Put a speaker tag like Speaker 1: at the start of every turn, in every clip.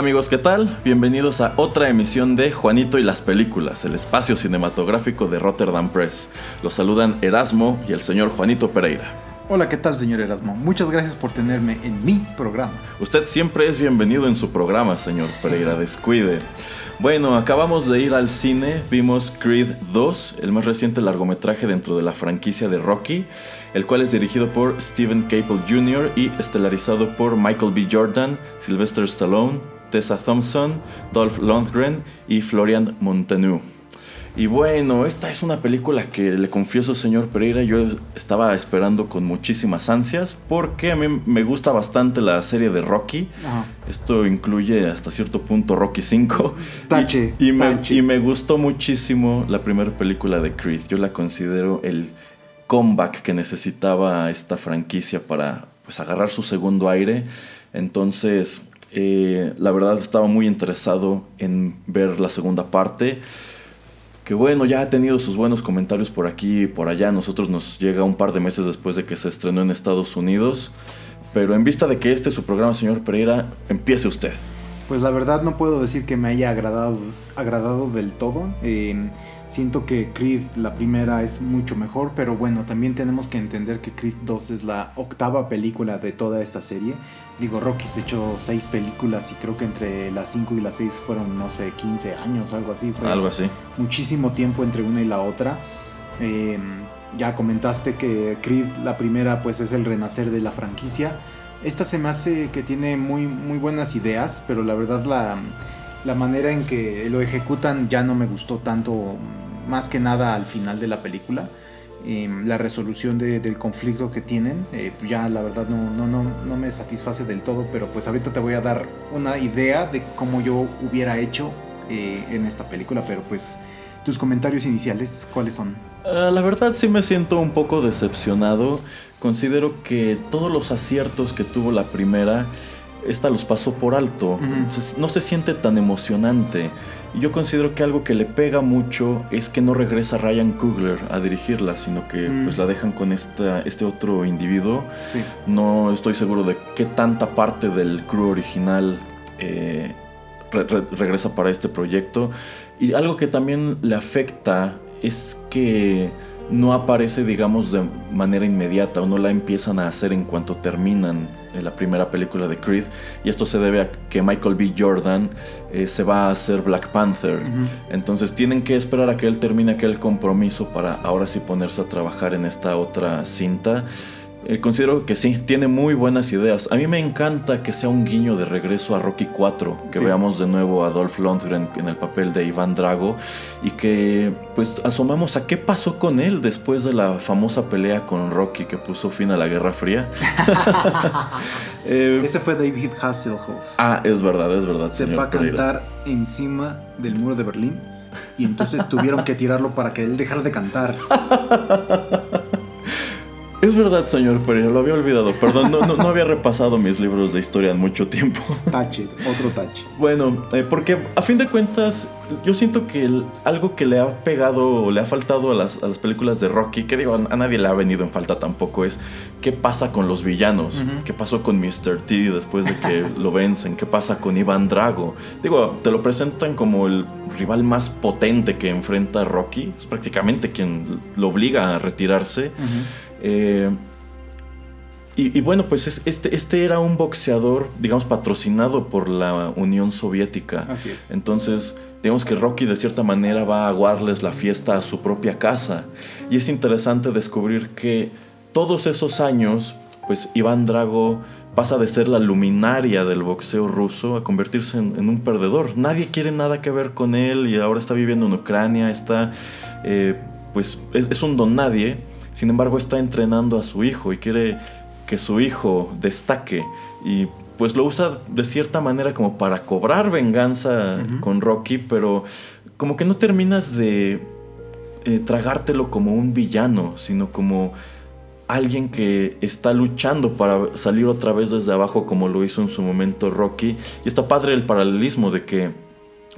Speaker 1: Amigos, ¿qué tal? Bienvenidos a otra emisión de Juanito y las Películas, el espacio cinematográfico de Rotterdam Press. Los saludan Erasmo y el señor Juanito Pereira.
Speaker 2: Hola, ¿qué tal, señor Erasmo? Muchas gracias por tenerme en mi programa.
Speaker 1: Usted siempre es bienvenido en su programa, señor Pereira, descuide. Bueno, acabamos de ir al cine, vimos Creed 2, el más reciente largometraje dentro de la franquicia de Rocky, el cual es dirigido por Stephen Caple Jr. y estelarizado por Michael B. Jordan, Sylvester Stallone, Tessa Thompson, Dolph Lundgren y Florian Montanu. Y bueno, esta es una película que le confieso, señor Pereira, yo estaba esperando con muchísimas ansias porque a mí me gusta bastante la serie de Rocky. Esto incluye hasta cierto punto Rocky 5.
Speaker 2: Tache,
Speaker 1: y, Me,
Speaker 2: tache.
Speaker 1: y me gustó muchísimo la primera película de Creed. Yo la considero el comeback que necesitaba esta franquicia para pues, agarrar su segundo aire. Entonces, eh, la verdad estaba muy interesado en ver la segunda parte. Que bueno, ya ha tenido sus buenos comentarios por aquí y por allá. Nosotros nos llega un par de meses después de que se estrenó en Estados Unidos. Pero en vista de que este es su programa, señor Pereira, empiece usted.
Speaker 2: Pues la verdad no puedo decir que me haya agradado, agradado del todo. Eh, siento que Creed, la primera, es mucho mejor, pero bueno, también tenemos que entender que Creed 2 es la octava película de toda esta serie. Digo, Rocky se echó seis películas y creo que entre las 5 y las 6 fueron, no sé, 15 años o algo así. Fue
Speaker 1: Algo así.
Speaker 2: muchísimo tiempo entre una y la otra. Eh, ya comentaste que Creed, la primera, pues es el renacer de la franquicia. Esta se me hace que tiene muy, muy buenas ideas, pero la verdad la, la manera en que lo ejecutan ya no me gustó tanto, más que nada al final de la película. Eh, la resolución de- del conflicto que tienen, eh, ya la verdad no, no, no, no me satisface del todo, pero pues ahorita te voy a dar una idea de cómo yo hubiera hecho eh, en esta película, pero pues tus comentarios iniciales, ¿cuáles son?
Speaker 1: Ah, la verdad sí me siento un poco decepcionado. Considero que todos los aciertos que tuvo la primera, esta los pasó por alto. No se siente tan emocionante. Yo considero que algo que le pega mucho es que no regresa Ryan Coogler a dirigirla, sino que
Speaker 2: Mm.
Speaker 1: pues la dejan con esta, este otro individuo.
Speaker 2: Sí.
Speaker 1: No estoy seguro de qué tanta parte del crew original eh, re- re- regresa para este proyecto. Y algo que también le afecta es que no aparece, digamos, de manera inmediata o no la empiezan a hacer en cuanto terminan eh, la primera película de Creed. Y esto se debe a que Michael B. Jordan eh, se va a hacer Black Panther. Entonces tienen que esperar a que él termine aquel compromiso para ahora sí ponerse a trabajar en esta otra cinta. Eh, considero que sí, tiene muy buenas ideas. A mí me encanta que sea un guiño de regreso a Rocky 4, que
Speaker 2: Sí.
Speaker 1: veamos de nuevo a Dolph Lundgren en el papel de Iván Drago y que pues asomamos a qué pasó con él después de la famosa pelea con Rocky que puso fin a la Guerra Fría. Eh,
Speaker 2: Ese fue David Hasselhoff.
Speaker 1: ah, es verdad, es verdad.
Speaker 2: Se fue a
Speaker 1: Pereira.
Speaker 2: cantar encima del muro de Berlín y entonces tuvieron que tirarlo para que él dejara de cantar.
Speaker 1: Es verdad, señor pero lo había olvidado. Perdón, no, no, había repasado mis libros de historia en mucho tiempo.
Speaker 2: Tache, otro tache.
Speaker 1: Bueno, eh, porque a fin de cuentas, yo siento que algo que le ha pegado o le ha faltado a las, películas de Rocky, que digo, a, nadie le ha venido en falta tampoco, es qué pasa con los villanos. ¿Qué pasó con Mr. T después de que lo vencen? ¿Qué pasa con Iván Drago? Digo, te lo presentan como el rival más potente que enfrenta a Rocky. Es prácticamente quien lo obliga a retirarse. Eh, y, bueno, pues este, este era un boxeador, digamos, patrocinado por la Unión Soviética.
Speaker 2: Así es.
Speaker 1: Entonces, digamos que Rocky de cierta manera va a aguarles la fiesta a su propia casa. Y es interesante descubrir que todos esos años, pues Iván Drago pasa de ser la luminaria del boxeo ruso a convertirse en, un perdedor. Nadie quiere nada que ver con él y ahora está viviendo en Ucrania, está, eh, pues es, es un don nadie sin embargo, está entrenando a su hijo y quiere que su hijo destaque y pues lo usa de cierta manera como para cobrar venganza con Rocky, pero como que no terminas de eh, tragártelo como un villano, sino como alguien que está luchando para salir otra vez desde abajo como lo hizo en su momento Rocky. Y está padre el paralelismo de que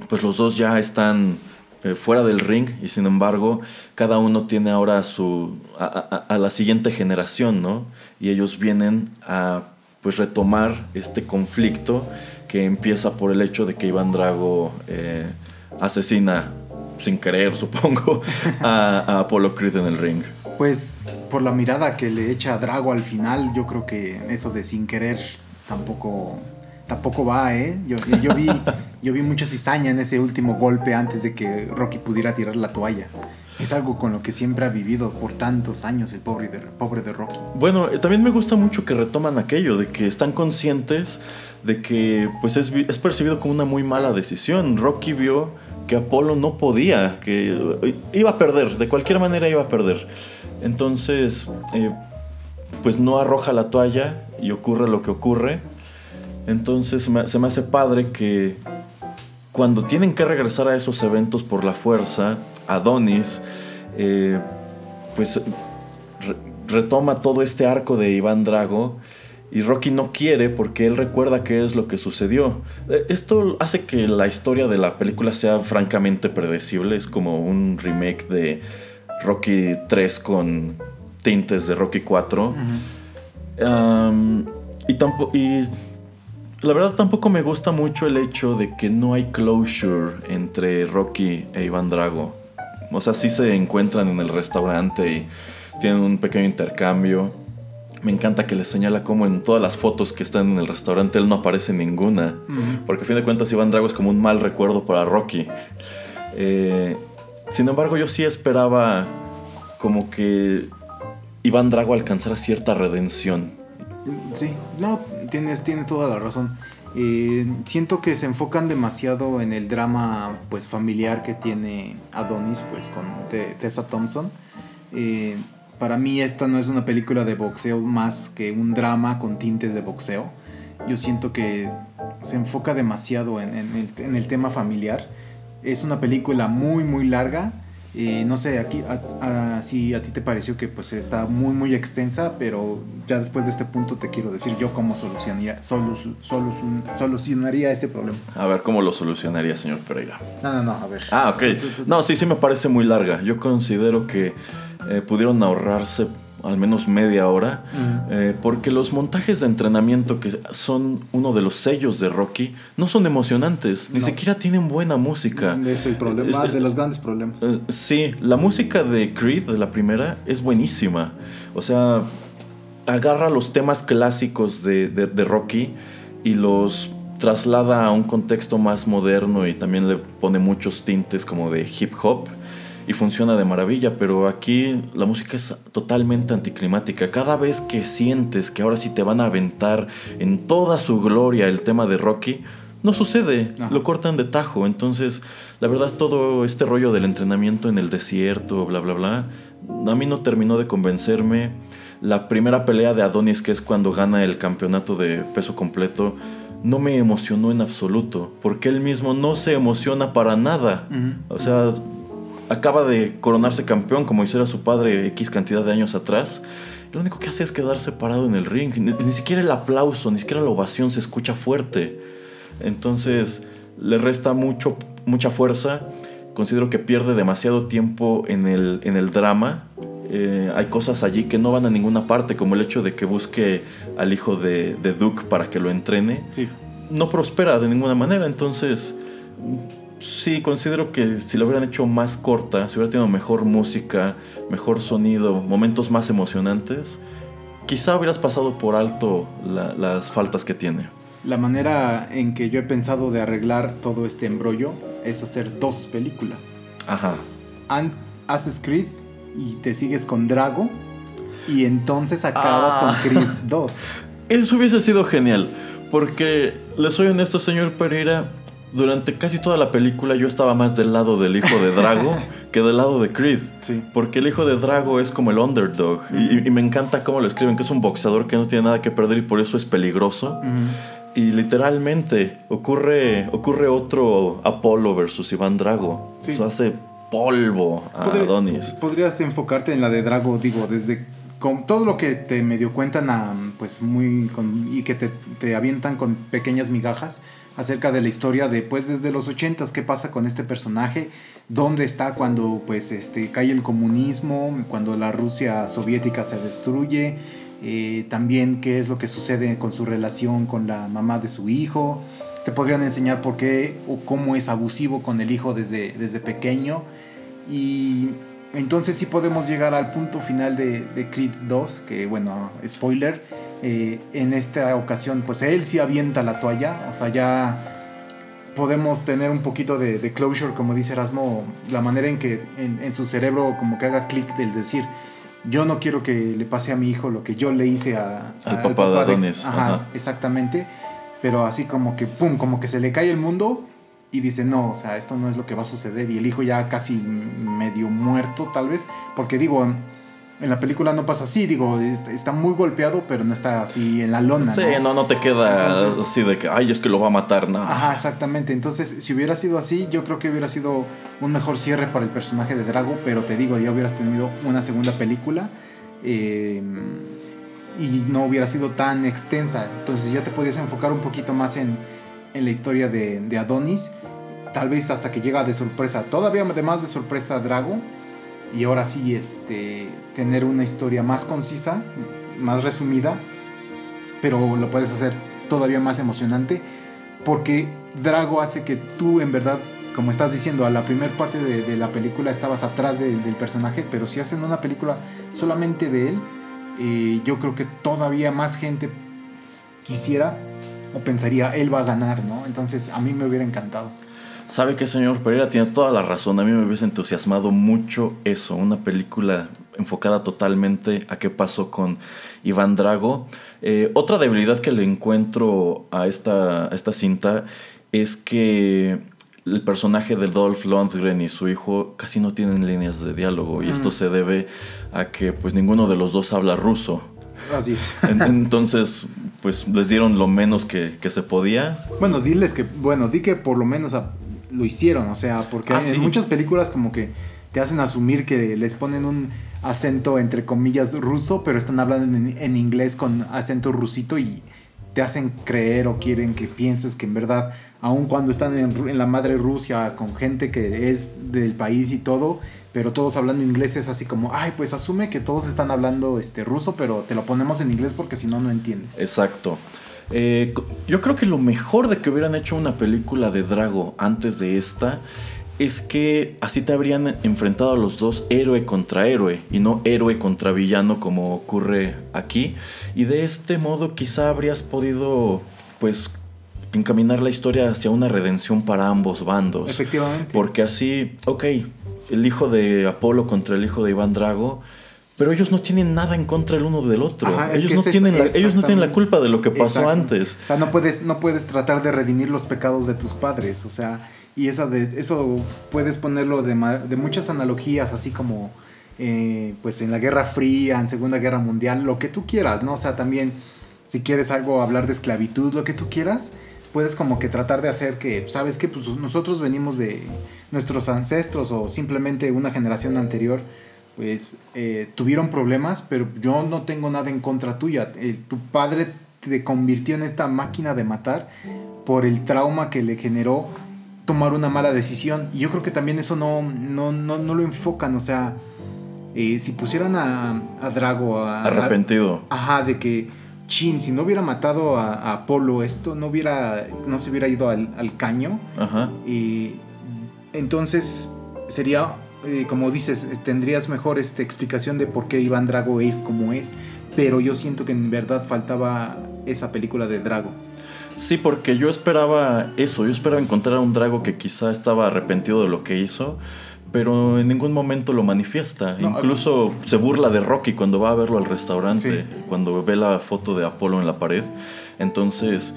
Speaker 1: pues los dos ya están eh, fuera del ring y sin embargo cada uno tiene ahora a, su, a, la siguiente generación, ¿no? Y ellos vienen a pues retomar este conflicto que empieza por el hecho de que Iván Drago eh, asesina sin querer, supongo, a, a Apollo Creed en el ring.
Speaker 2: Pues por la mirada que le echa a Drago al final, yo creo que eso de sin querer tampoco tampoco va, ¿eh? Yo, vi, yo vi mucha cizaña en ese último golpe antes de que Rocky pudiera tirar la toalla. Es algo con lo que siempre ha vivido por tantos años el pobre de, Rocky.
Speaker 1: Bueno, eh, también me gusta mucho que retoman aquello, de que están conscientes de que pues es, es percibido como una muy mala decisión. Rocky vio que Apolo no podía, que eh, iba a perder, de cualquier manera iba a perder. Entonces, eh, pues no arroja la toalla y ocurre lo que ocurre. Entonces se me hace padre que cuando tienen que regresar a esos eventos por la fuerza, Adonis, eh, pues retoma todo este arco de Iván Drago y Rocky no quiere porque él recuerda qué es lo que sucedió. Eh, esto hace que la historia de la película sea francamente predecible, es como un remake de Rocky 3 con tintes de Rocky 4. y, tampoco, y la verdad tampoco me gusta mucho el hecho de que no hay closure entre Rocky e Iván Drago. O sea, sí se encuentran en el restaurante y tienen un pequeño intercambio. Me encanta que le señala como en todas las fotos que están en el restaurante él no aparece ninguna. Porque a fin de cuentas Iván Drago es como un mal recuerdo para Rocky. Eh, sin embargo, yo sí esperaba como que Iván Drago alcanzara cierta redención.
Speaker 2: Sí, no, tienes, tienes toda la razón. Eh, siento que se enfocan demasiado en el drama pues familiar que tiene Adonis pues con Tessa Thompson. Eh, para mí esta no es una película de boxeo más que un drama con tintes de boxeo. Yo siento que se enfoca demasiado en, el, en el tema familiar. Es una película muy muy larga eh, no sé, aquí si a ti te pareció que pues está muy muy extensa, pero ya después de este punto te quiero decir yo cómo solucionaría, solucionaría este problema.
Speaker 1: A ver, ¿cómo lo solucionaría, señor Pereira?
Speaker 2: No, no, no, a ver.
Speaker 1: Ah, ok. No, sí, sí me parece muy larga. Yo considero que eh, pudieron ahorrarse al menos media hora, eh, porque los montajes de entrenamiento que son uno de los sellos de Rocky no son emocionantes, ni siquiera tienen buena música.
Speaker 2: Es el problema, de los grandes problemas.
Speaker 1: Eh, sí, la música de Creed, de la primera, es buenísima. O sea, agarra los temas clásicos de, de Rocky y los traslada a un contexto más moderno y también le pone muchos tintes como de hip hop y funciona de maravilla, pero aquí la música es totalmente anticlimática. Cada vez que sientes que ahora sí te van a aventar en toda su gloria el tema de Rocky, no sucede, lo cortan de tajo. Entonces, la verdad, todo este rollo del entrenamiento en el desierto, bla, bla, bla, a mí no terminó de convencerme. La primera pelea de Adonis, que es cuando gana el campeonato de peso completo, no me emocionó en absoluto, porque él mismo no se emociona para nada. O sea, acaba de coronarse campeón como hiciera su padre X cantidad de años atrás. Lo único que hace es quedarse parado en el ring. Ni, siquiera el aplauso, ni siquiera la ovación se escucha fuerte. Entonces le resta mucho, mucha fuerza. Considero que pierde demasiado tiempo en el, en el drama. Eh, hay cosas allí que no van a ninguna parte, como el hecho de que busque al hijo de, de Duke para que lo entrene.
Speaker 2: Sí.
Speaker 1: No prospera de ninguna manera, entonces Sí, considero que si lo hubieran hecho más corta, si hubiera tenido mejor música, mejor sonido, momentos más emocionantes, quizá hubieras pasado por alto las faltas que tiene.
Speaker 2: La manera en que yo he pensado de arreglar todo este embrollo es hacer dos películas.
Speaker 1: Ajá.
Speaker 2: haces Creed y te sigues con Drago y entonces acabas con ah. Creed 2.
Speaker 1: Eso hubiese sido genial, porque le soy honesto, señor Pereira, durante casi toda la película yo estaba más del lado del hijo de Drago que del lado de Creed.
Speaker 2: Sí.
Speaker 1: Porque el hijo de Drago es como el underdog. y, me encanta cómo lo escriben, que es un boxeador que no tiene nada que perder y por eso es peligroso. Y literalmente ocurre, ocurre otro Apolo versus Iván Drago. Sí. Eso hace polvo a Adonis.
Speaker 2: Podrías enfocarte en la de Drago, digo, desde con todo lo que te medio cuentan a, pues muy y que te, te avientan con pequeñas migajas acerca de la historia de pues desde los ochentas qué pasa con este personaje, dónde está cuando pues este cae el comunismo, cuando la Rusia soviética se destruye, eh, también qué es lo que sucede con su relación con la mamá de su hijo, te podrían enseñar por qué o cómo es abusivo con el hijo desde, desde pequeño. Y entonces sí podemos llegar al punto final de, de Creed 2, que bueno, spoiler, eh, en esta ocasión, pues él sí avienta la toalla, o sea, ya podemos tener un poquito de, closure, como dice Erasmo, la manera en que en, su cerebro como que haga clic del decir, yo no quiero que le pase a mi hijo lo que yo le hice a,
Speaker 1: al, papá, de Adonis.
Speaker 2: ajá, exactamente, pero así como que, pum, como que se le cae el mundo y dice, no, o sea, esto no es lo que va a suceder, y el hijo ya casi medio muerto tal vez, porque digo, en la película no pasa así, digo, está muy golpeado, pero no está así en la lona.
Speaker 1: Sí, no, no, te queda así de que, ay, es que lo va a matar, no.
Speaker 2: Ajá, exactamente. Entonces, si hubiera sido así, yo creo que hubiera sido un mejor cierre para el personaje de Drago, pero te digo, ya hubieras tenido una segunda película em, y no hubiera sido tan extensa. Entonces, ya te podías enfocar un poquito más en, en la historia de, de Adonis, tal vez hasta que llega de sorpresa, todavía más de sorpresa Drago y ahora sí este, tener una historia más concisa, más resumida, pero lo puedes hacer todavía más emocionante porque Drago hace que tú en verdad, como estás diciendo, a la primera parte de, la película estabas atrás del personaje, pero si hacen una película solamente de él, eh, yo creo que todavía más gente quisiera o pensaría, él va a ganar, ¿no? Entonces a mí me hubiera encantado.
Speaker 1: Sabe que señor Pereira tiene toda la razón. A mí me hubiese entusiasmado mucho eso, una película enfocada totalmente a qué pasó con Iván Drago. Eh, otra debilidad que le encuentro a esta, esta cinta es que el personaje de Dolph Lundgren y su hijo casi no tienen líneas de diálogo y esto se debe a que pues ninguno de los dos habla ruso.
Speaker 2: Así es.
Speaker 1: Entonces, pues les dieron lo menos que, que, se podía.
Speaker 2: Bueno, diles que, bueno, di que por lo menos a, lo hicieron, o sea, porque ah, en muchas películas como que te hacen asumir que les ponen un acento entre comillas ruso, pero están hablando en, inglés con acento rusito y te hacen creer o quieren que pienses que en verdad, aun cuando están en, la madre Rusia con gente que es del país y todo, pero todos hablando inglés es así como, ay, pues asume que todos están hablando este ruso, pero te lo ponemos en inglés porque si no, no entiendes.
Speaker 1: Exacto. Eh, yo creo que lo mejor de que hubieran hecho una película de Drago antes de esta es que así te habrían enfrentado a los dos héroe contra héroe y no héroe contra villano como ocurre aquí. Y de este modo quizá habrías podido pues encaminar la historia hacia una redención para ambos bandos.
Speaker 2: Efectivamente.
Speaker 1: Porque así, ok, el hijo de Apolo contra el hijo de Iván Drago pero ellos no tienen nada en contra el uno del otro. ellos, no tienen la, ellos no tienen la culpa de lo que pasó antes.
Speaker 2: O sea, no puedes, no puedes tratar de redimir los pecados de tus padres. O sea, y esa de, eso puedes ponerlo de, de muchas analogías, así como eh, pues en la Guerra Fría, en Segunda Guerra Mundial, lo que tú quieras, ¿no? O sea, también si quieres algo, hablar de esclavitud, lo que tú quieras. puedes como que tratar de hacer que, ¿sabes que Pues nosotros venimos de nuestros ancestros o simplemente una generación anterior, pues eh, tuvieron problemas, pero yo no tengo nada en contra tuya. Eh, tu padre te convirtió en esta máquina de matar por el trauma que le generó tomar una mala decisión. Y yo creo que también eso no, no, no, no lo enfocan, o sea, eh, si pusieran a, a Drago a,
Speaker 1: arrepentido.
Speaker 2: ajá, de que chin, si no hubiera matado a, Apolo, esto no hubiera, no se hubiera ido al, caño.
Speaker 1: Ajá.
Speaker 2: Entonces sería, eh, como dices, tendrías mejor esta explicación de por qué Iván Drago es como es. Pero yo siento que en verdad faltaba esa película de Drago.
Speaker 1: Sí, porque yo esperaba eso, yo esperaba encontrar a un Drago que quizá estaba arrepentido de lo que hizo, pero en ningún momento lo manifiesta. Incluso se burla de Rocky cuando va a verlo al restaurante, cuando ve la foto de Apolo en la pared. Entonces,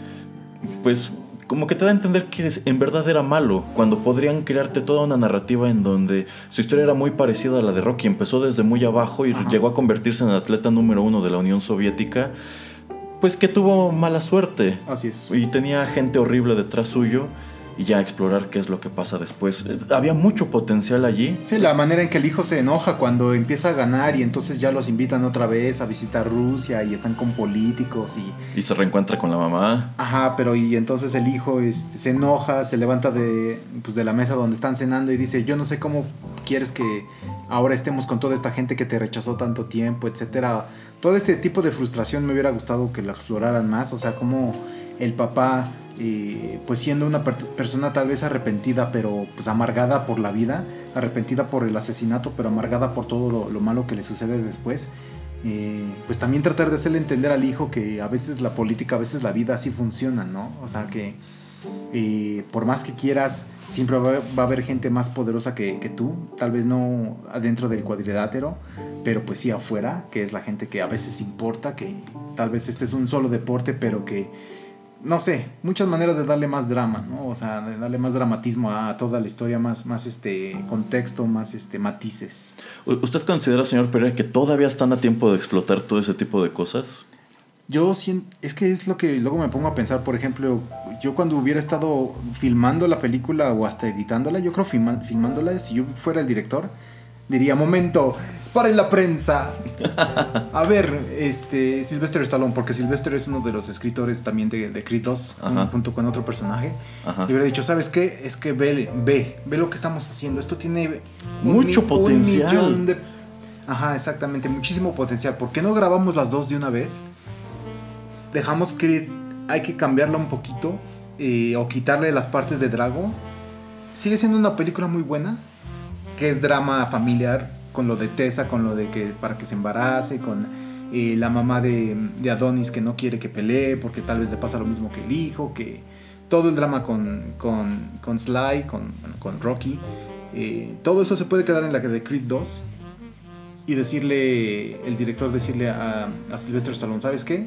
Speaker 1: pues como que te da a entender que en verdad era malo, cuando podrían crearte toda una narrativa en donde su historia era muy parecida a la de Rocky. Empezó desde muy abajo y llegó a convertirse en el atleta número uno de la Unión Soviética. Pues que tuvo mala suerte.
Speaker 2: Así es.
Speaker 1: Y tenía gente horrible detrás suyo y ya explorar qué es lo que pasa después. Eh, había mucho potencial allí.
Speaker 2: Sí, la manera en que el hijo se enoja cuando empieza a ganar y entonces ya los invitan otra vez a visitar Rusia y están con políticos y...
Speaker 1: Y se reencuentra con la mamá.
Speaker 2: Ajá, pero y entonces el hijo este, se enoja, se levanta de, pues, de la mesa donde están cenando y dice, yo no sé cómo quieres que ahora estemos con toda esta gente que te rechazó tanto tiempo, etcétera. Todo este tipo de frustración me hubiera gustado que lo exploraran más, o sea, como el papá pues siendo una persona tal vez arrepentida, pero pues amargada por la vida, arrepentida por el asesinato, pero amargada por todo lo, malo que le sucede después, eh, pues también tratar de hacerle entender al hijo que a veces la política, a veces la vida así funciona, ¿no? O sea que eh, por más que quieras, siempre va, a haber gente más poderosa que, que, tú, tal vez no adentro del cuadrilátero, pero pues sí afuera, que es la gente que a veces importa, que tal vez este es un solo deporte, pero que no sé, muchas maneras de darle más drama, ¿no? O sea, de darle más dramatismo a toda la historia, más, más este contexto, más este matices.
Speaker 1: ¿Usted considera, señor Pereira, que todavía están a tiempo de explotar todo ese tipo de cosas?
Speaker 2: Yo siento, es que es lo que luego me pongo a pensar, por ejemplo, yo cuando hubiera estado filmando la película o hasta editándola, yo creo filmándola, si yo fuera el director, diría, momento, para la prensa. A ver, este, Sylvester Stallone, porque Sylvester es uno de los escritores también de, de Creed 2, junto con otro personaje. Y hubiera dicho, ¿sabes qué? Es que ve, ve, ve lo que estamos haciendo. Esto tiene
Speaker 1: mucho potencial. Un millón de...
Speaker 2: Ajá, exactamente, muchísimo potencial. ¿Por qué no grabamos las dos de una vez? Dejamos Creed, hay que cambiarla un poquito eh, o quitarle las partes de Drago. Sigue siendo una película muy buena, que es drama familiar, con lo de Tessa, con lo de que para que se embarace, con eh, la mamá de, Adonis que no quiere que pelee porque tal vez le pasa lo mismo que el hijo, que todo el drama con, con, Sly, con, con Rocky, eh, todo eso se puede quedar en la de Creed 2 y decirle, el director decirle a, a Sylvester Stallone, ¿sabes qué?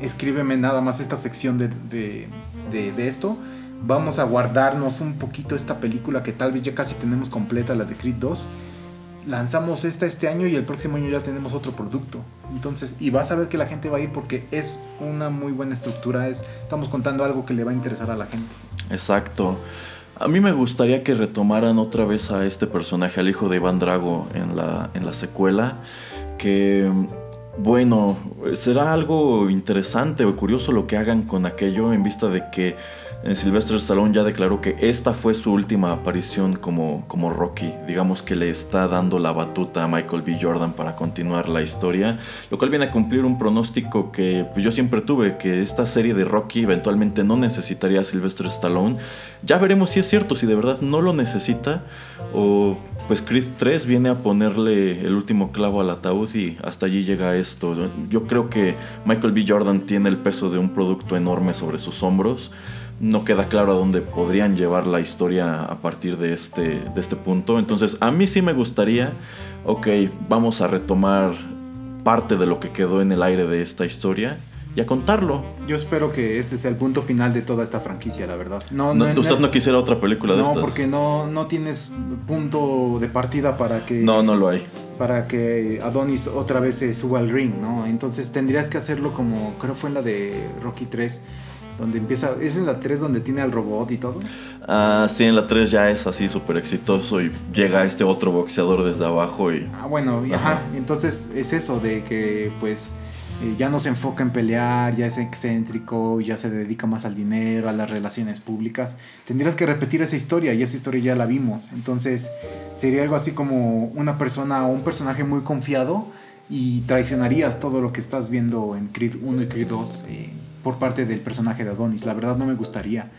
Speaker 2: Escríbeme nada más esta sección de, de, de esto vamos a guardarnos un poquito esta película que tal vez ya casi tenemos completa, la de Creed 2, lanzamos esta este año y el próximo año ya tenemos otro producto. Entonces, y vas a ver que la gente va a ir porque es una muy buena estructura, es, estamos contando algo que le va a interesar a la gente.
Speaker 1: Exacto. A mí me gustaría que retomaran otra vez a este personaje, al hijo de Iván Drago en la, en la secuela, que bueno, será algo interesante o curioso lo que hagan con aquello en vista de que Sylvester Stallone ya declaró que esta fue su última aparición como, como Rocky. Digamos que le está dando la batuta a Michael B. Jordan para continuar la historia, lo cual viene a cumplir un pronóstico que pues, yo siempre tuve, que esta serie de Rocky eventualmente no necesitaría a Sylvester Stallone. Ya veremos si es cierto, si de verdad no lo necesita o pues Chris 3 viene a ponerle el último clavo al ataúd y hasta allí llega esto. Yo creo que Michael B. Jordan tiene el peso de un producto enorme sobre sus hombros no queda claro a dónde podrían llevar la historia a partir de este, de este punto. Entonces, a mí sí me gustaría, ok, vamos a retomar parte de lo que quedó en el aire de esta historia y a contarlo.
Speaker 2: Yo espero que este sea el punto final de toda esta franquicia, la verdad.
Speaker 1: No, no, ¿Usted no, quisiera otra película de estas?
Speaker 2: No, porque no, no tienes punto de partida para que...
Speaker 1: No, no lo hay.
Speaker 2: Para que Adonis otra vez se suba al ring, ¿no? Entonces tendrías que hacerlo como, creo fue en la de Rocky 3, donde empieza, ¿es en la 3 donde tiene al robot y todo?
Speaker 1: Ah, sí, en la 3 ya es así súper exitoso y llega este otro boxeador desde abajo y...
Speaker 2: Ah, bueno, y, ajá. entonces es eso de que pues eh, ya no se enfoca en pelear, ya es excéntrico, ya se dedica más al dinero, a las relaciones públicas. Tendrías que repetir esa historia y esa historia ya la vimos. Entonces sería algo así como una persona o un personaje muy confiado y traicionarías todo lo que estás viendo en Creed 1 y Creed 2 por parte del personaje de Adonis. La verdad no me gustaría.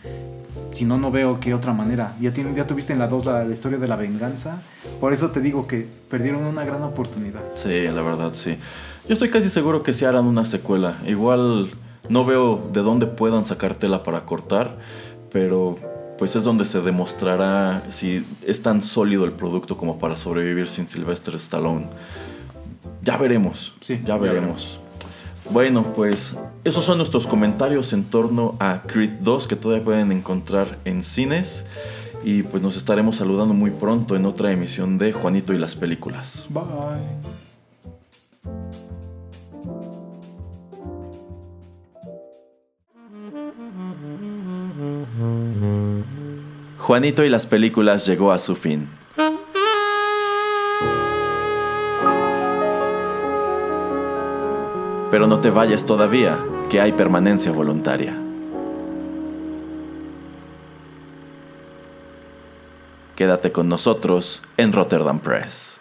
Speaker 2: Si no, no veo qué otra manera. Ya, tiene, ya tuviste en la 2 la, historia de la venganza. Por eso te digo que perdieron una gran oportunidad.
Speaker 1: Sí, la verdad, sí. Yo estoy casi seguro que si harán una secuela. Igual no veo de dónde puedan sacar tela para cortar, pero pues es donde se demostrará si es tan sólido el producto como para sobrevivir sin Sylvester Stallone. Ya veremos. Sí, ya veremos. Bueno, pues esos son nuestros comentarios en torno a Creed 2 que todavía pueden encontrar en cines. Y pues nos estaremos saludando muy pronto en otra emisión de Juanito y las películas.
Speaker 2: Bye.
Speaker 1: Juanito y las películas llegó a su fin. Pero no te vayas todavía, que hay permanencia voluntaria. Quédate con nosotros en Rotterdam Press.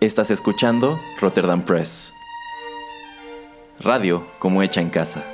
Speaker 1: Estás escuchando Rotterdam Press. Radio como hecha en casa.